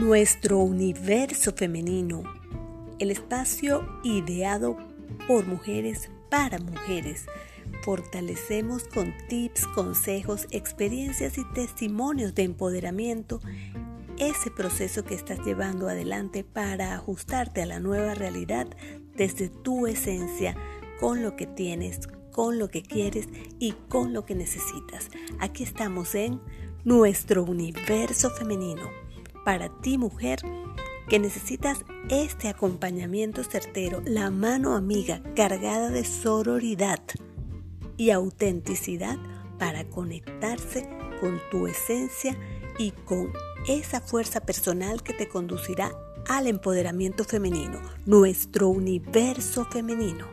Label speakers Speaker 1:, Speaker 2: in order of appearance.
Speaker 1: Nuestro universo femenino, el espacio ideado por mujeres para mujeres. Fortalecemos con tips, consejos, experiencias y testimonios de empoderamiento ese proceso que estás llevando adelante para ajustarte a la nueva realidad desde tu esencia, con lo que tienes, con lo que quieres y con lo que necesitas. Aquí estamos en nuestro universo femenino. Para ti mujer que necesitas este acompañamiento certero, la mano amiga cargada de sororidad y autenticidad para conectarse con tu esencia y con esa fuerza personal que te conducirá al empoderamiento femenino, nuestro universo femenino.